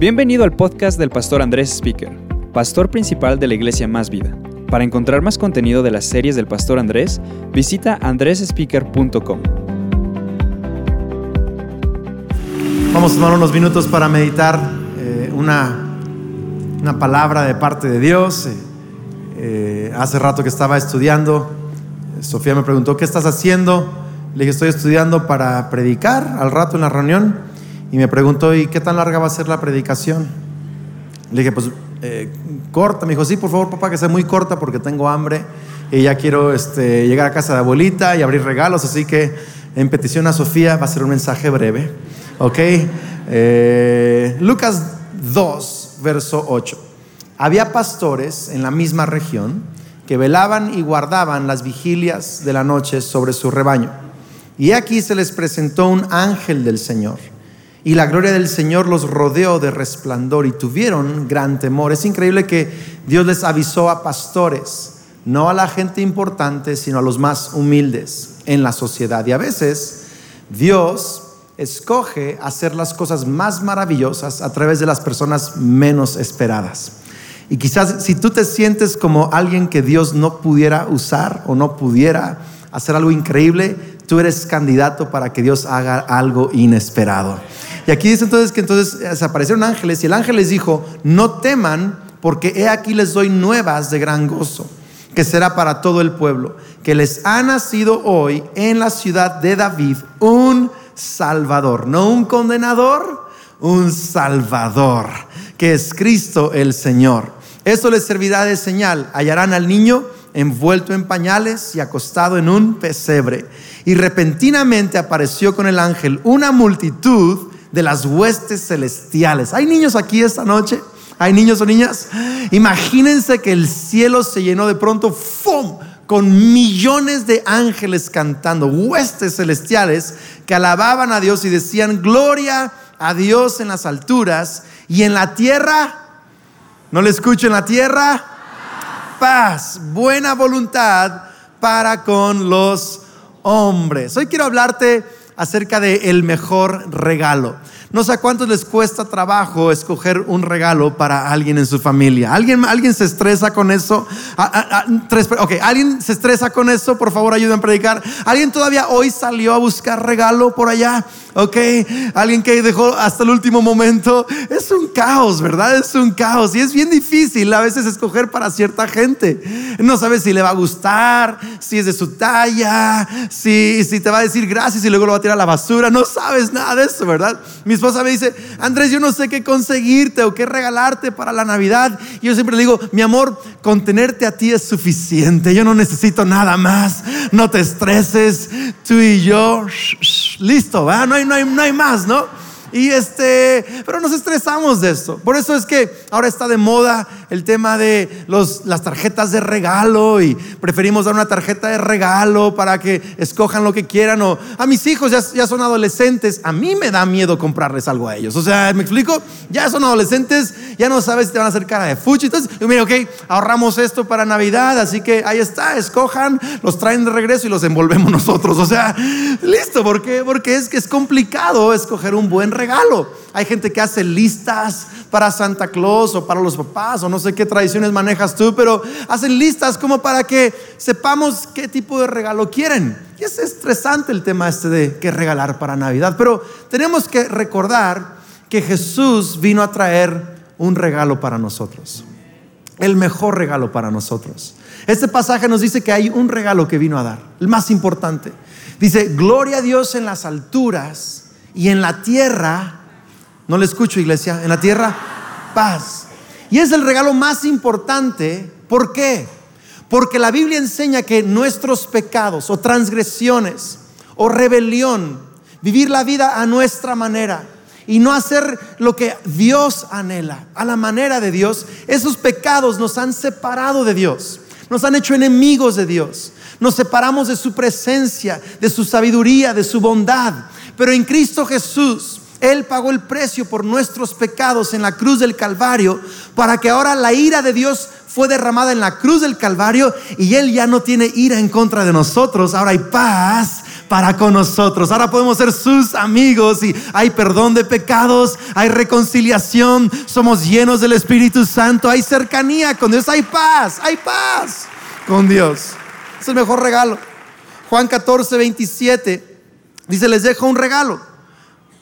Bienvenido al podcast del pastor Andrés Speaker, pastor principal de la iglesia Más Vida. Para encontrar más contenido de las series del pastor Andrés, visita andresspeaker.com. Vamos a tomar unos minutos para meditar eh, una, una palabra de parte de Dios. Eh, eh, hace rato que estaba estudiando, Sofía me preguntó, ¿qué estás haciendo? Le dije, estoy estudiando para predicar al rato en la reunión. Y me preguntó, ¿y qué tan larga va a ser la predicación? Le dije, pues eh, corta. Me dijo, sí, por favor, papá, que sea muy corta porque tengo hambre y ya quiero este, llegar a casa de abuelita y abrir regalos. Así que en petición a Sofía va a ser un mensaje breve. ¿Ok? Eh, Lucas 2, verso 8. Había pastores en la misma región que velaban y guardaban las vigilias de la noche sobre su rebaño. Y aquí se les presentó un ángel del Señor. Y la gloria del Señor los rodeó de resplandor y tuvieron gran temor. Es increíble que Dios les avisó a pastores, no a la gente importante, sino a los más humildes en la sociedad. Y a veces Dios escoge hacer las cosas más maravillosas a través de las personas menos esperadas. Y quizás si tú te sientes como alguien que Dios no pudiera usar o no pudiera hacer algo increíble, tú eres candidato para que Dios haga algo inesperado. Y aquí dice entonces que entonces se aparecieron ángeles y el ángel les dijo, no teman porque he aquí les doy nuevas de gran gozo, que será para todo el pueblo, que les ha nacido hoy en la ciudad de David un Salvador, no un condenador, un Salvador, que es Cristo el Señor. Esto les servirá de señal. Hallarán al niño envuelto en pañales y acostado en un pesebre. Y repentinamente apareció con el ángel una multitud de las huestes celestiales. ¿Hay niños aquí esta noche? ¿Hay niños o niñas? Imagínense que el cielo se llenó de pronto, ¡fum! con millones de ángeles cantando, huestes celestiales que alababan a Dios y decían, gloria a Dios en las alturas y en la tierra, no le escucho en la tierra, paz, buena voluntad para con los hombres. Hoy quiero hablarte acerca de el mejor regalo. No sé a cuántos les cuesta trabajo escoger un regalo para alguien en su familia. ¿Alguien, alguien se estresa con eso? ok, ¿alguien se estresa con eso? Por favor, ayuden a predicar. ¿Alguien todavía hoy salió a buscar regalo por allá? Ok, alguien que dejó hasta el último momento. Es un caos, ¿verdad? Es un caos. Y es bien difícil a veces escoger para cierta gente. No sabes si le va a gustar, si es de su talla, si, si te va a decir gracias y luego lo va a tirar a la basura. No sabes nada de eso, ¿verdad? Mis esposa me dice, Andrés, yo no sé qué conseguirte o qué regalarte para la Navidad. Y yo siempre le digo, mi amor, contenerte a ti es suficiente. Yo no necesito nada más. No te estreses. Tú y yo, listo, ¿va? No hay, no, hay, no hay más, ¿no? Y este, pero nos estresamos de esto. Por eso es que ahora está de moda el tema de las tarjetas de regalo y preferimos dar una tarjeta de regalo para que escojan lo que quieran. O a mis hijos ya, ya son adolescentes, a mí me da miedo comprarles algo a ellos. O sea, ¿me explico? Ya son adolescentes, ya no sabes si te van a hacer cara de fuchi. Entonces, mira, ok, ahorramos esto para Navidad, así que ahí está, escojan, los traen de regreso y los envolvemos nosotros. O sea, listo, ¿por qué? Porque es que es complicado escoger un buen regalo. Hay gente que hace listas para Santa Claus o para los papás o no sé qué tradiciones manejas tú, pero hacen listas como para que sepamos qué tipo de regalo quieren. Y es estresante el tema este de qué regalar para Navidad, pero tenemos que recordar que Jesús vino a traer un regalo para nosotros. El mejor regalo para nosotros. Este pasaje nos dice que hay un regalo que vino a dar, el más importante. Dice, gloria a Dios en las alturas y en la tierra, no le escucho iglesia, en la tierra, paz. Y es el regalo más importante. ¿Por qué? Porque la Biblia enseña que nuestros pecados o transgresiones o rebelión, vivir la vida a nuestra manera y no hacer lo que Dios anhela, a la manera de Dios, esos pecados nos han separado de Dios, nos han hecho enemigos de Dios, nos separamos de su presencia, de su sabiduría, de su bondad. Pero en Cristo Jesús, Él pagó el precio por nuestros pecados en la cruz del Calvario para que ahora la ira de Dios fue derramada en la cruz del Calvario y Él ya no tiene ira en contra de nosotros. Ahora hay paz para con nosotros. Ahora podemos ser sus amigos y hay perdón de pecados, hay reconciliación, somos llenos del Espíritu Santo, hay cercanía con Dios, hay paz, hay paz con Dios. Es el mejor regalo. Juan 14, 27 dice, les dejo un regalo.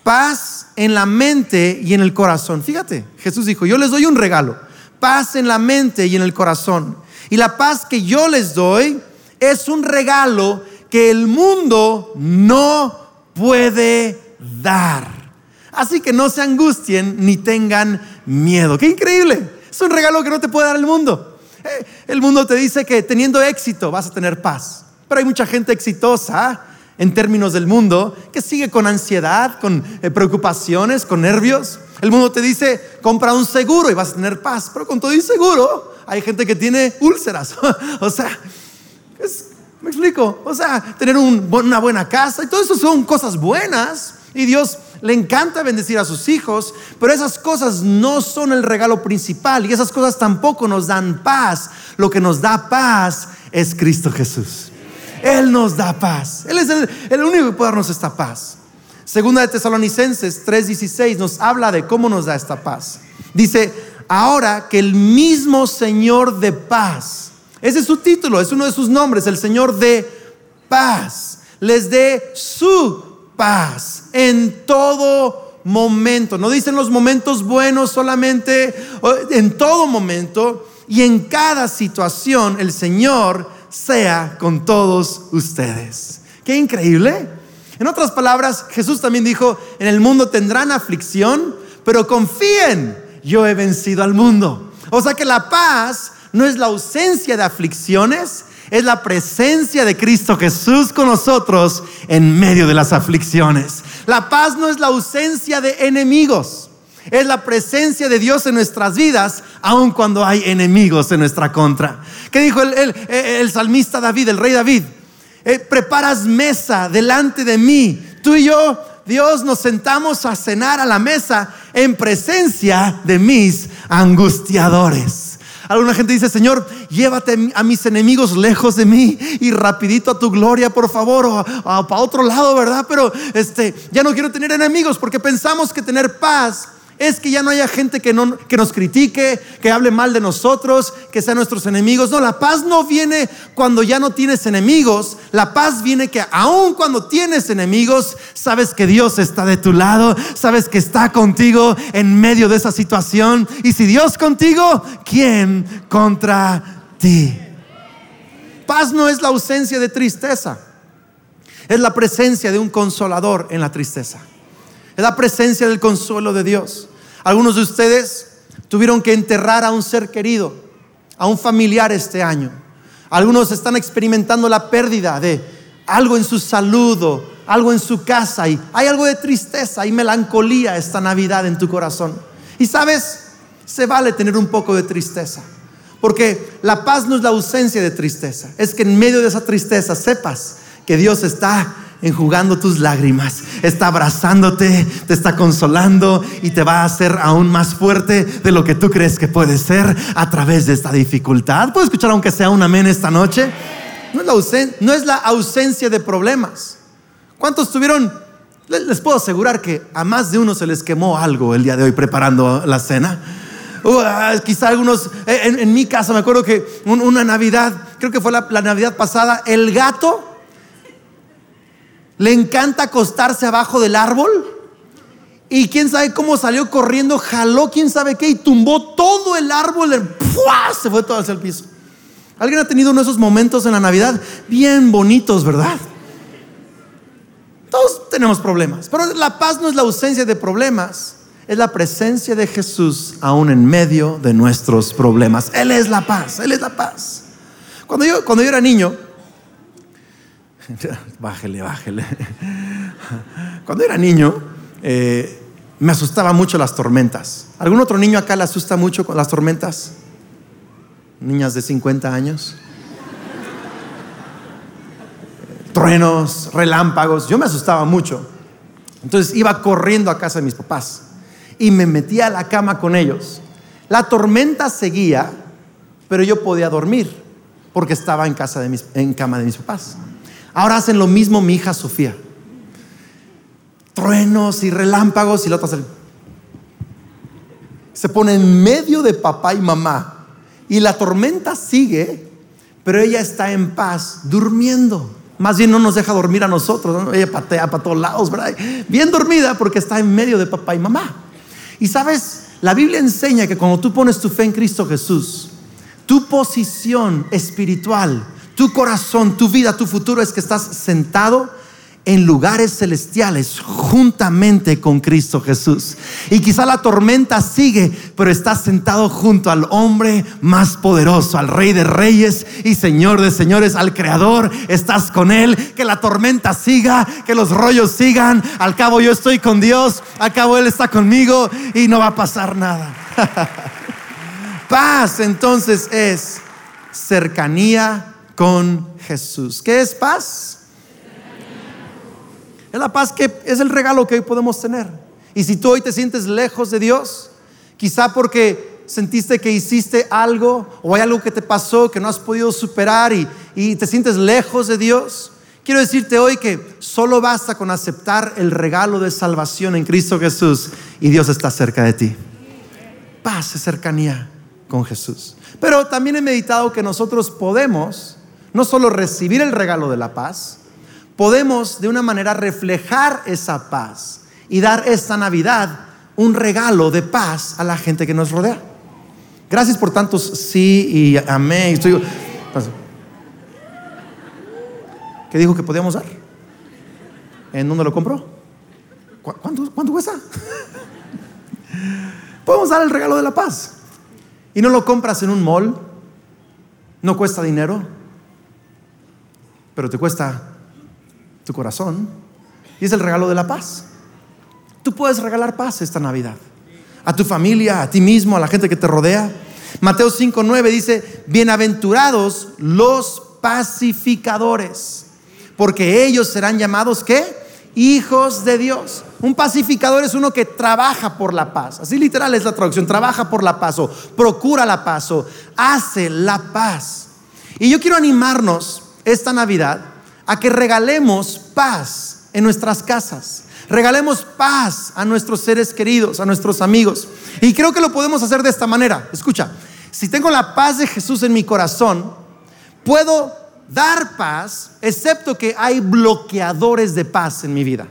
Paz en la mente y en el corazón. Fíjate, Jesús dijo, yo les doy un regalo. Paz en la mente y en el corazón. Y la paz que yo les doy es un regalo que el mundo no puede dar. Así que no se angustien ni tengan miedo. ¡Qué increíble! Es un regalo que no te puede dar el mundo. Eh, el mundo te dice que teniendo éxito vas a tener paz. Pero hay mucha gente exitosa en términos del mundo que sigue con ansiedad, con eh, preocupaciones, con nervios. El mundo te dice, compra un seguro y vas a tener paz. Pero con todo y seguro hay gente que tiene úlceras. o sea, es ¿Me explico? O sea, tener una buena casa y todo eso son cosas buenas y Dios le encanta bendecir a sus hijos, pero esas cosas no son el regalo principal y esas cosas tampoco nos dan paz. Lo que nos da paz es Cristo Jesús. Él nos da paz. Él es el, único que puede darnos esta paz. Segunda de Tesalonicenses 3:16 nos habla de cómo nos da esta paz. Dice, ahora que el mismo Señor de paz, ese es su título, es uno de sus nombres, el Señor de paz. Les dé su paz en todo momento. No dicen los momentos buenos solamente, en todo momento y en cada situación el Señor sea con todos ustedes. Qué increíble. En otras palabras, Jesús también dijo, en el mundo tendrán aflicción, pero confíen, yo he vencido al mundo. O sea que la paz no es la ausencia de aflicciones, es la presencia de Cristo Jesús con nosotros en medio de las aflicciones. La paz no es la ausencia de enemigos, es la presencia de Dios en nuestras vidas, aun cuando hay enemigos en nuestra contra. ¿Qué dijo el, salmista David, el rey David? Eh, preparas mesa delante de mí. Tú y yo, Dios, nos sentamos a cenar a la mesa en presencia de mis angustiadores. Alguna gente dice, Señor, llévate a mis enemigos lejos de mí y rapidito a tu gloria, por favor, o, para otro lado, ¿verdad? Pero este, ya no quiero tener enemigos porque pensamos que tener paz es que ya no haya gente que, no, que nos critique, que hable mal de nosotros, que sean nuestros enemigos. No, la paz no viene cuando ya no tienes enemigos. La paz viene que aun cuando tienes enemigos, sabes que Dios está de tu lado, sabes que está contigo en medio de esa situación. Y si Dios contigo, ¿quién contra ti? Paz no es la ausencia de tristeza, es la presencia de un consolador en la tristeza. Es la presencia del consuelo de Dios. Algunos de ustedes tuvieron que enterrar a un ser querido, a un familiar este año. Algunos están experimentando la pérdida de algo en su salud o algo en su casa y hay algo de tristeza y melancolía esta Navidad en tu corazón. Y sabes, se vale tener un poco de tristeza, porque la paz no es la ausencia de tristeza, es que en medio de esa tristeza sepas que Dios está enjugando tus lágrimas, está abrazándote, te está consolando y te va a hacer aún más fuerte de lo que tú crees que puede ser a través de esta dificultad. ¿Puedo escuchar aunque sea un amén esta noche? No es la, no es la ausencia de problemas. ¿Cuántos tuvieron? Les puedo asegurar que a más de uno se les quemó algo el día de hoy preparando la cena. Uh, ah, quizá algunos, eh, en, mi casa me acuerdo que una Navidad, creo que fue la Navidad pasada, el gato le encanta acostarse abajo del árbol. Y quién sabe cómo salió corriendo, jaló quién sabe qué y tumbó todo el árbol. Se fue todo hacia el piso. ¿Alguien ha tenido uno de esos momentos en la Navidad? Bien bonitos, ¿verdad? Todos tenemos problemas, pero la paz no es la ausencia de problemas, es la presencia de Jesús aún en medio de nuestros problemas. Él es la paz, Él es la paz. Cuando yo, cuando yo era niño, bájele, bájele. Cuando era niño, eh, me asustaba mucho las tormentas. ¿Algún otro niño acá le asusta mucho con las tormentas? Niñas de 50 años. Truenos, relámpagos. Yo me asustaba mucho. Entonces iba corriendo a casa de mis papás y me metía a la cama con ellos. La tormenta seguía, pero yo podía dormir porque estaba en casa de mis, en cama de mis papás. Ahora hacen lo mismo mi hija Sofía. Truenos y relámpagos y la otra se pone en medio de papá y mamá. Y la tormenta sigue, pero ella está en paz, durmiendo. Más bien no nos deja dormir a nosotros. Ella patea para todos lados, ¿verdad? Bien dormida porque está en medio de papá y mamá. Y sabes, la Biblia enseña que cuando tú pones tu fe en Cristo Jesús, tu posición espiritual, tu corazón, tu vida, tu futuro es que estás sentado en lugares celestiales juntamente con Cristo Jesús. Y quizá la tormenta sigue, pero estás sentado junto al hombre más poderoso, al rey de reyes y señor de señores, al creador. Estás con él, que la tormenta siga, que los rollos sigan. Al cabo yo estoy con Dios, al cabo él está conmigo y no va a pasar nada. paz entonces es cercanía con Jesús. ¿Qué es paz? Es la paz que es el regalo que hoy podemos tener. Y si tú hoy te sientes lejos de Dios, quizá porque sentiste que hiciste algo o hay algo que te pasó que no has podido superar y, y te sientes lejos de Dios, quiero decirte hoy que solo basta con aceptar el regalo de salvación en Cristo Jesús y Dios está cerca de ti. Paz y cercanía con Jesús. Pero también he meditado que nosotros podemos no solo recibir el regalo de la paz, podemos de una manera reflejar esa paz y dar esta Navidad un regalo de paz a la gente que nos rodea. Gracias por tantos sí y amén. ¿Qué dijo que podíamos dar? ¿En dónde lo compró? ¿Cuánto, cuánto cuesta? Podemos dar el regalo de la paz. Y no lo compras en un mall, no cuesta dinero, pero te cuesta tu corazón y es el regalo de la paz. Tú puedes regalar paz esta Navidad a tu familia, a ti mismo, a la gente que te rodea. Mateo 5:9 dice, "Bienaventurados los pacificadores, porque ellos serán llamados ¿qué? Hijos de Dios." Un pacificador es uno que trabaja por la paz. Así literal es la traducción, trabaja por la paz o procura la paz o hace la paz. Y yo quiero animarnos esta Navidad a que regalemos paz en nuestras casas. Regalemos paz a nuestros seres queridos, a nuestros amigos. Y creo que lo podemos hacer de esta manera. Escucha, si tengo la paz de Jesús en mi corazón, puedo dar paz, excepto que hay bloqueadores de paz en mi vida.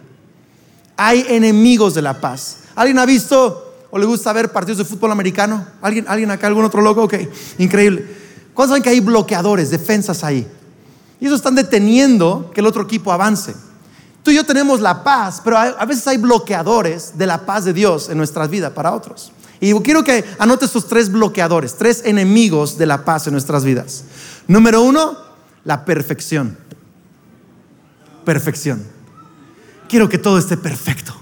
Hay enemigos de la paz. ¿Alguien ha visto o le gusta ver partidos de fútbol americano? ¿Alguien, ¿Alguien acá, algún otro loco? Ok, increíble. ¿Cuántos saben que hay bloqueadores, defensas ahí? Y eso están deteniendo que el otro equipo avance. Tú y yo tenemos la paz, pero a veces hay bloqueadores de la paz de Dios en nuestras vidas para otros. Y quiero que anotes estos tres bloqueadores, tres enemigos de la paz en nuestras vidas. Número uno, la perfección. Perfección. Quiero que todo esté perfecto,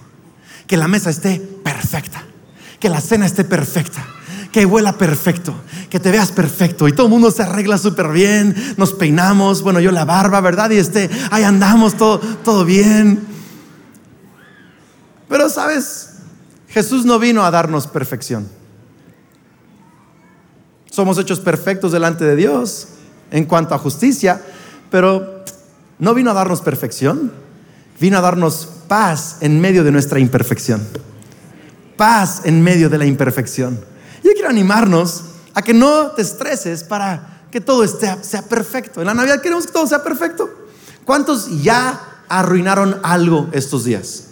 que la mesa esté perfecta, que la cena esté perfecta, que huela perfecto, que te veas perfecto y todo el mundo se arregla súper bien, nos peinamos, bueno, yo la barba, ¿verdad? Y este, ahí andamos, todo, todo bien. Pero sabes, Jesús no vino a darnos perfección. Somos hechos perfectos delante de Dios en cuanto a justicia, pero no vino a darnos perfección, vino a darnos paz en medio de nuestra imperfección. Paz en medio de la imperfección. Yo quiero animarnos a que no te estreses para que todo esté, sea perfecto. En la Navidad queremos que todo sea perfecto. ¿Cuántos ya arruinaron algo estos días?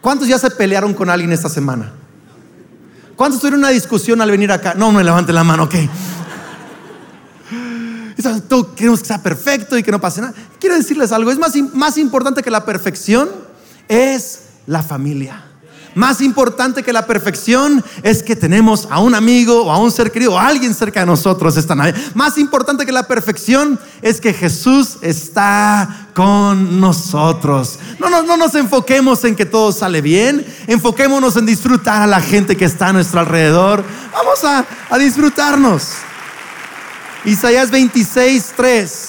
¿Cuántos ya se pelearon con alguien esta semana? ¿Cuántos tuvieron una discusión al venir acá? No, me levante la mano, ok. Todos queremos que sea perfecto y que no pase nada. Quiero decirles algo, es más, más importante que la perfección, es la familia. Más importante que la perfección es que tenemos a un amigo o a un ser querido o a alguien cerca de nosotros esta Navidad. Más importante que la perfección es que Jesús está con nosotros. No, no, no nos enfoquemos en que todo sale bien. Enfoquémonos en disfrutar a la gente que está a nuestro alrededor. Vamos a, a disfrutarnos. Isaías 26, 3.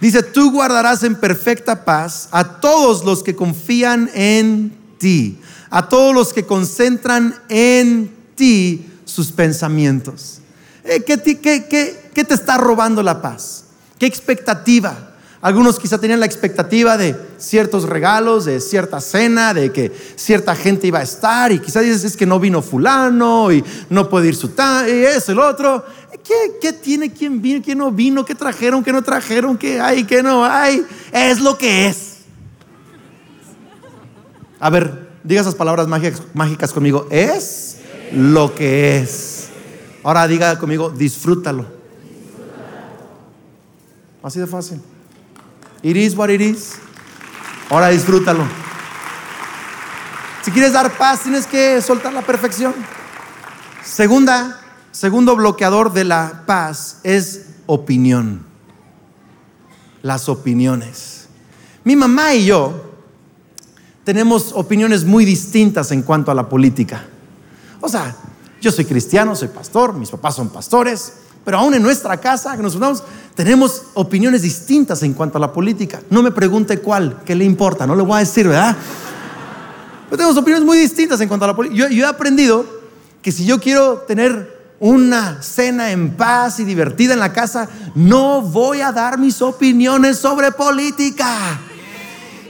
Dice, tú guardarás en perfecta paz a todos los que confían en a todos los que concentran en ti sus pensamientos. Eh, ¿Qué, ¿Qué te está robando la paz? ¿Qué expectativa? Algunos quizá tenían la expectativa de ciertos regalos, de cierta cena, de que cierta gente iba a estar y quizás dices es que no vino fulano y no puede ir su tal y eso, el otro. ¿Qué, ¿Qué tiene? ¿Quién vino? ¿Quién no vino? ¿Qué trajeron? ¿Qué no trajeron? ¿Qué hay? ¿Qué no hay? Es lo que es. A ver, diga esas palabras mágicas, mágicas conmigo. Es lo que es. Ahora diga conmigo, disfrútalo. Así de fácil. It is what it is. Ahora disfrútalo. Si quieres dar paz, tienes que soltar la perfección. Segunda, segundo bloqueador de la paz es opinión. Las opiniones. Mi mamá y yo tenemos opiniones muy distintas en cuanto a la política. O sea, yo soy cristiano, soy pastor, mis papás son pastores, pero aún en nuestra casa, que nos juntamos, tenemos opiniones distintas en cuanto a la política. No me pregunte cuál, qué le importa, no le voy a decir, ¿verdad? Pero tenemos opiniones muy distintas en cuanto a la política. Yo, he aprendido que si yo quiero tener una cena en paz y divertida en la casa, no voy a dar mis opiniones sobre política.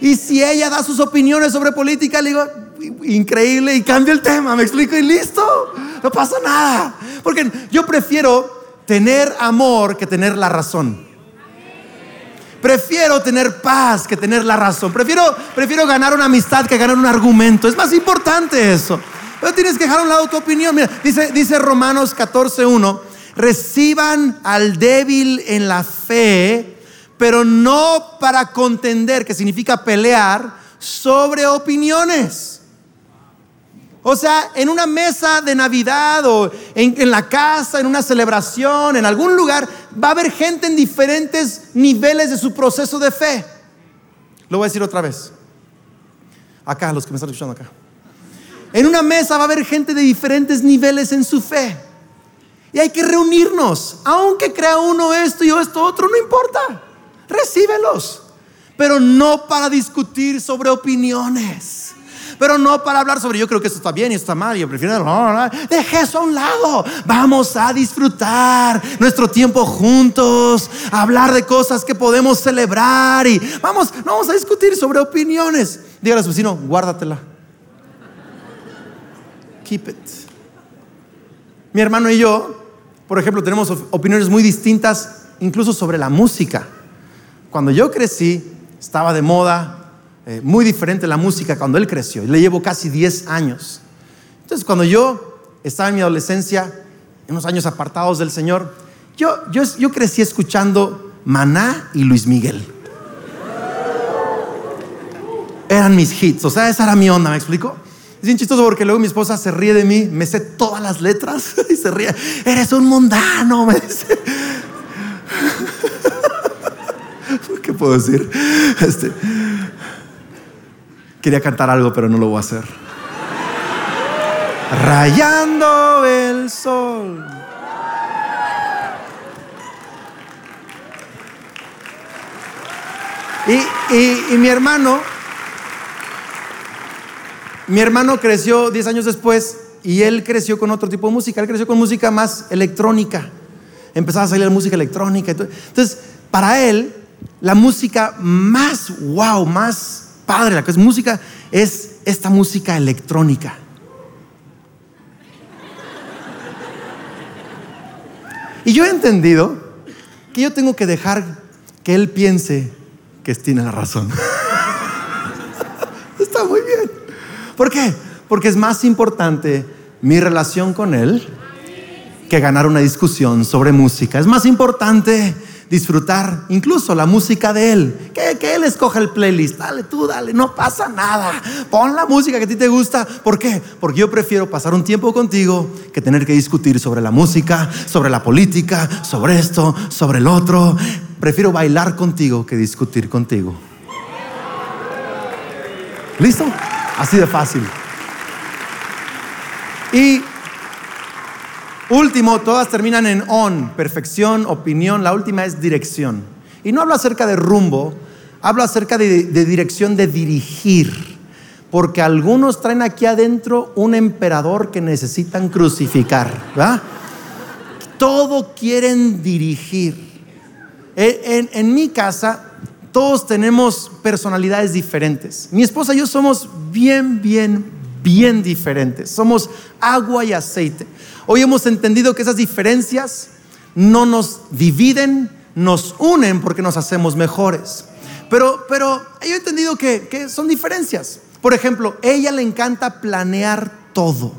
Y si ella da sus opiniones sobre política, le digo, increíble, y cambio el tema, me explico y listo, no pasa nada. Porque yo prefiero tener amor que tener la razón. Prefiero tener paz que tener la razón. Prefiero, prefiero ganar una amistad que ganar un argumento. Es más importante eso. Pero tienes que dejar a un lado tu opinión. Mira, dice, dice Romanos 14.1, reciban al débil en la fe, pero no para contender, que significa pelear, sobre opiniones. O sea, en una mesa de Navidad o en, la casa, en una celebración, en algún lugar, va a haber gente en diferentes niveles de su proceso de fe. Lo voy a decir otra vez. Acá, los que me están escuchando acá. En una mesa va a haber gente de diferentes niveles en su fe. Y hay que reunirnos. Aunque crea uno esto y esto otro, no importa. Recíbelos. Pero no para discutir sobre opiniones pero no para hablar sobre yo creo que esto está bien y esto está mal. Yo prefiero, no, no, deje eso a un lado. Vamos a disfrutar nuestro tiempo juntos, hablar de cosas que podemos celebrar y vamos, vamos a discutir sobre opiniones. Dígale a su vecino, guárdatela. Keep it. Mi hermano y yo, por ejemplo, tenemos opiniones muy distintas, incluso sobre la música. Cuando yo crecí, estaba de moda eh, muy diferente la música cuando él creció. Le llevo casi 10 años. Entonces, cuando yo estaba en mi adolescencia, en unos años apartados del Señor, yo, yo, yo crecí escuchando Maná y Luis Miguel. Eran mis hits, o sea, esa era mi onda, ¿me explico? Es bien chistoso porque luego mi esposa se ríe de mí, me sé todas las letras y se ríe. Eres un mundano, me dice. ¿Qué puedo decir? Este, Quería cantar algo, pero no lo voy a hacer. Rayando el sol. Y, mi hermano, mi hermano creció 10 años después y él creció con otro tipo de música. Él creció con música más electrónica. Empezaba a salir música electrónica. Entonces, para él, la música más wow, más padre, la que es música, es esta música electrónica. Y yo he entendido que yo tengo que dejar que él piense que tiene la razón. Está muy bien. ¿Por qué? Porque es más importante mi relación con él que ganar una discusión sobre música. Es más importante disfrutar incluso la música de Él. Que, que Él escoja el playlist. Dale tú, dale, no pasa nada. Pon la música que a ti te gusta. ¿Por qué? Porque yo prefiero pasar un tiempo contigo que tener que discutir sobre la música, sobre la política, sobre esto, sobre el otro. Prefiero bailar contigo que discutir contigo. ¿Listo? Así de fácil. Y Último, todas terminan en on, perfección, opinión. La última es dirección. Y no hablo acerca de rumbo, hablo acerca de, dirección de dirigir. Porque algunos traen aquí adentro un emperador que necesitan crucificar. todo quieren dirigir. En, en, mi casa, todos tenemos personalidades diferentes. Mi esposa y yo somos bien, bien, bien diferentes. Somos agua y aceite. Hoy hemos entendido que esas diferencias no nos dividen, nos unen porque nos hacemos mejores. Pero, pero yo he entendido que, que son diferencias. Por ejemplo, ella le encanta planear todo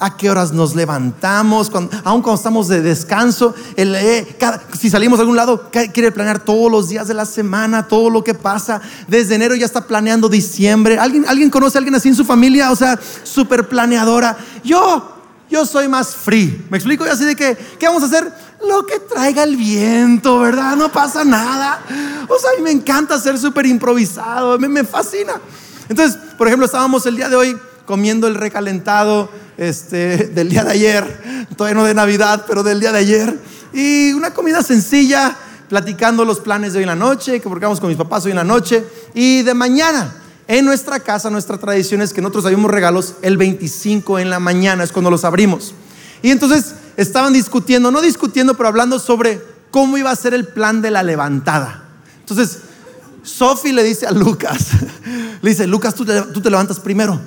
a qué horas nos levantamos, cuando, cuando estamos de descanso, eh, si salimos a algún lado, quiere planear todos los días de la semana, todo lo que pasa. Desde enero ya está planeando diciembre. ¿Alguien, ¿alguien conoce a alguien así en su familia? O sea, súper planeadora. Yo, yo soy más free. ¿Me explico? Y así de que, ¿qué vamos a hacer? Lo que traiga el viento, ¿verdad? No pasa nada. O sea, a mí me encanta ser súper improvisado, me, me fascina. Entonces, por ejemplo, estábamos el día de hoy comiendo el recalentado este, del día de ayer, todavía no de Navidad, pero del día de ayer. Y una comida sencilla, platicando los planes de hoy en la noche, que porque con mis papás hoy en la noche. Y de mañana, en nuestra casa, nuestra tradición es que nosotros abrimos regalos el 25 en la mañana, es cuando los abrimos. Y entonces estaban discutiendo, no discutiendo, pero hablando sobre cómo iba a ser el plan de la levantada. Entonces, Sophie le dice a Lucas, le dice, Lucas, tú te, tú te levantas primero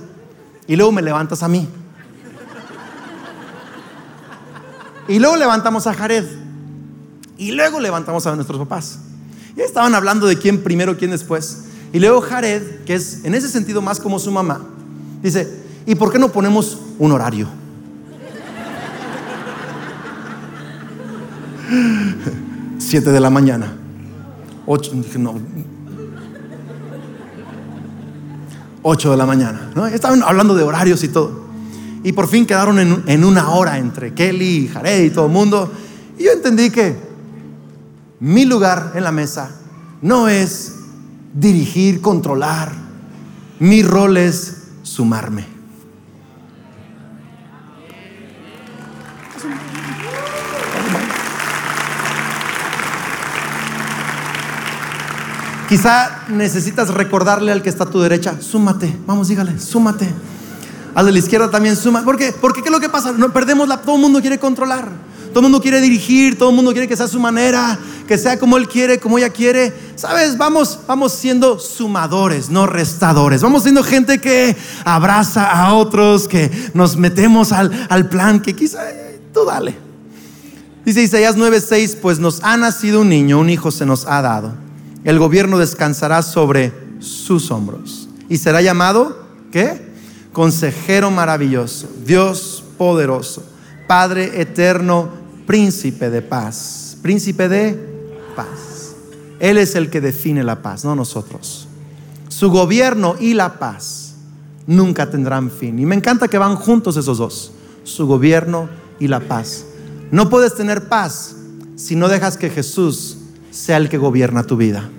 y luego me levantas a mí. Y luego levantamos a Jared. Y luego levantamos a nuestros papás. Y estaban hablando de quién primero, quién después. Y luego Jared, que es en ese sentido más como su mamá, dice, ¿y por qué no ponemos un horario? Siete de la mañana. Ocho, no, 8 de la mañana. Estaban hablando de horarios y todo. Y por fin quedaron en, una hora entre Kelly y Jared y todo el mundo. Y yo entendí que mi lugar en la mesa no es dirigir, controlar. Mi rol es sumarme. Quizá necesitas recordarle al que está a tu derecha, súmate, vamos, dígale, súmate. Al de la izquierda también suma. ¿Por qué? Porque ¿qué es lo que pasa? No, perdemos la, todo el mundo quiere controlar. Todo el mundo quiere dirigir, todo el mundo quiere que sea su manera, que sea como él quiere, como ella quiere. ¿Sabes? Vamos, vamos siendo sumadores, no restadores. Vamos siendo gente que abraza a otros, que nos metemos al, al plan, que quizá eh, tú dale. Dice Isaías 9:6, pues nos ha nacido un niño, un hijo se nos ha dado el gobierno descansará sobre sus hombros. Y será llamado, ¿qué? Consejero maravilloso, Dios poderoso, Padre eterno, príncipe de paz. Príncipe de paz. Él es el que define la paz, no nosotros. Su gobierno y la paz nunca tendrán fin. Y me encanta que van juntos esos dos, su gobierno y la paz. No puedes tener paz si no dejas que Jesús sea el que gobierna tu vida.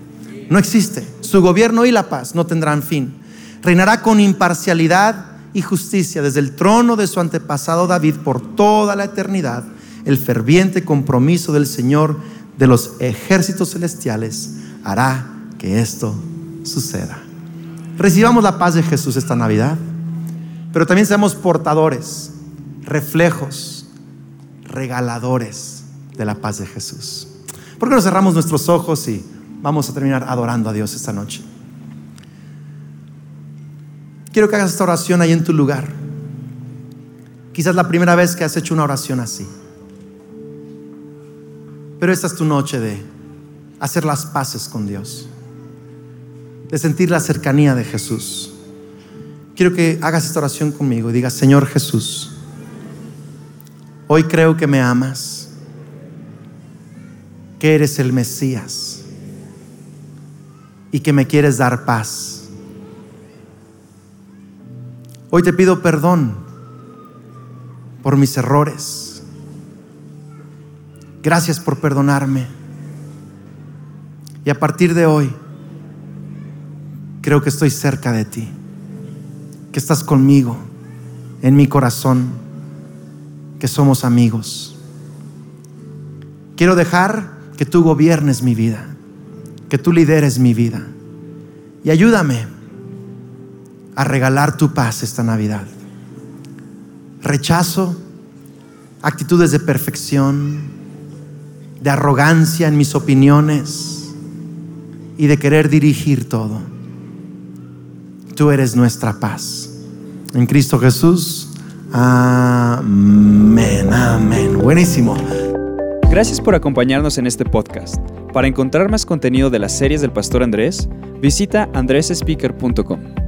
No existe. Su gobierno y la paz no tendrán fin. Reinará con imparcialidad y justicia desde el trono de su antepasado David por toda la eternidad. El ferviente compromiso del Señor de los ejércitos celestiales hará que esto suceda. Recibamos la paz de Jesús esta Navidad, pero también seamos portadores, reflejos, regaladores de la paz de Jesús. ¿Por qué no cerramos nuestros ojos y vamos a terminar adorando a Dios esta noche? Quiero que hagas esta oración ahí en tu lugar. Quizás la primera vez que has hecho una oración así. Pero esta es tu noche de hacer las paces con Dios, de sentir la cercanía de Jesús. Quiero que hagas esta oración conmigo y digas, Señor Jesús, hoy creo que me amas que eres el Mesías y que me quieres dar paz. Hoy te pido perdón por mis errores. Gracias por perdonarme. Y a partir de hoy, creo que estoy cerca de ti, que estás conmigo, en mi corazón, que somos amigos. Quiero dejar que tú gobiernes mi vida, que tú lideres mi vida. Y ayúdame a regalar tu paz esta Navidad. Rechazo actitudes de perfección, de arrogancia en mis opiniones y de querer dirigir todo. Tú eres nuestra paz. En Cristo Jesús. Amén, amén. Buenísimo. Gracias por acompañarnos en este podcast. Para encontrar más contenido de las series del Pastor Andrés, visita andresespeaker.com.